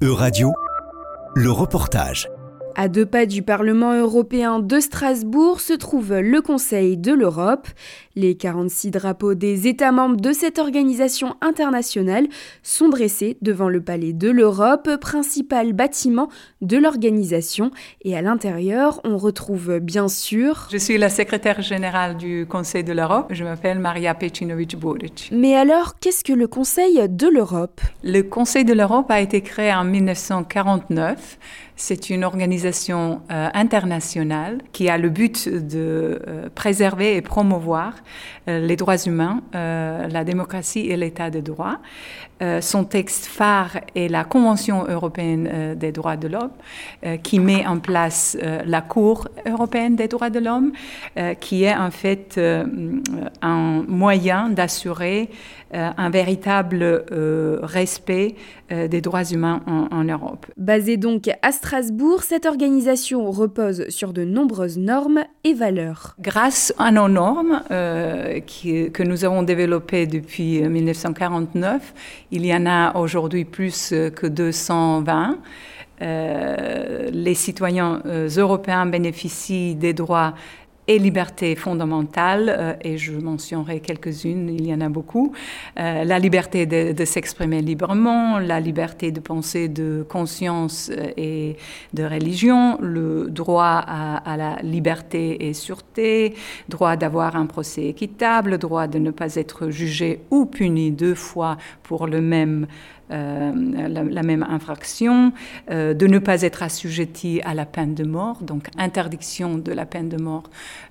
E-Radio, le reportage. À deux pas du Parlement européen de Strasbourg se trouve le Conseil de l'Europe. Les 46 drapeaux des États membres de cette organisation internationale sont dressés devant le Palais de l'Europe, principal bâtiment de l'organisation. Et à l'intérieur, on retrouve bien sûr... Je suis la secrétaire générale du Conseil de l'Europe. Je m'appelle Maria Pecinovic-Boric. Mais alors, qu'est-ce que le Conseil de l'Europe? Le Conseil de l'Europe a été créé en 1949 c'est une organisation euh, internationale qui a le but de euh, préserver et promouvoir euh, les droits humains, la démocratie et l'état de droit. son texte phare est la Convention européenne des droits de l'homme, qui met en place la Cour européenne des droits de l'homme, qui est en fait un moyen d'assurer un véritable respect des droits humains en, en Europe. Basé donc à Strasbourg, cette organisation repose sur de nombreuses normes et valeurs. Grâce à nos normes euh, que nous avons développées depuis 1949, il y en a aujourd'hui plus que 220. Euh, les citoyens euh, européens bénéficient des droits et libertés fondamentales, euh, et je mentionnerai quelques-unes, il y en a beaucoup. Euh, la liberté de, s'exprimer librement, la liberté de penser de conscience euh, et de religion, le droit à, la liberté et sûreté, droit d'avoir un procès équitable, droit de ne pas être jugé ou puni deux fois pour le même euh, la, même infraction, euh, de ne pas être assujetti à la peine de mort, donc interdiction de la peine de mort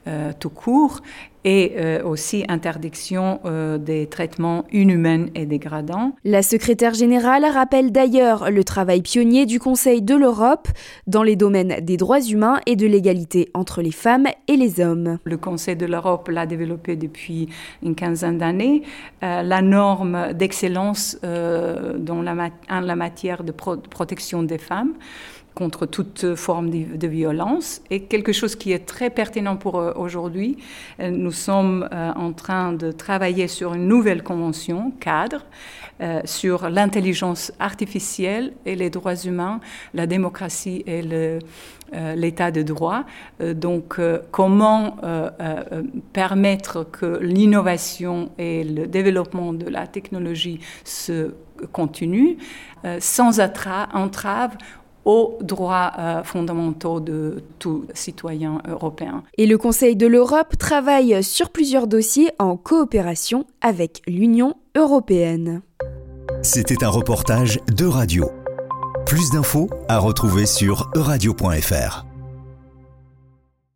euh, tout court, et euh, aussi interdiction euh, des traitements inhumains et dégradants. La secrétaire générale rappelle d'ailleurs le travail pionnier du Conseil de l'Europe dans les domaines des droits humains et de l'égalité entre les femmes et les hommes. Le Conseil de l'Europe l'a développé depuis une quinzaine d'années. Euh, la norme d'excellence dans la, en la matière de protection des femmes contre toute forme de, violence. Et quelque chose qui est très pertinent pour euh, aujourd'hui, euh, nous sommes euh, en train de travailler sur une nouvelle convention cadre sur l'intelligence artificielle et les droits humains, la démocratie et l'état de droit. donc, comment permettre que l'innovation et le développement de la technologie se continuent sans entrave aux droits euh, fondamentaux de tout citoyen européen. Et le Conseil de l'Europe travaille sur plusieurs dossiers en coopération avec l'Union européenne. C'était un reportage de radio. Plus d'infos à retrouver sur euradio.fr.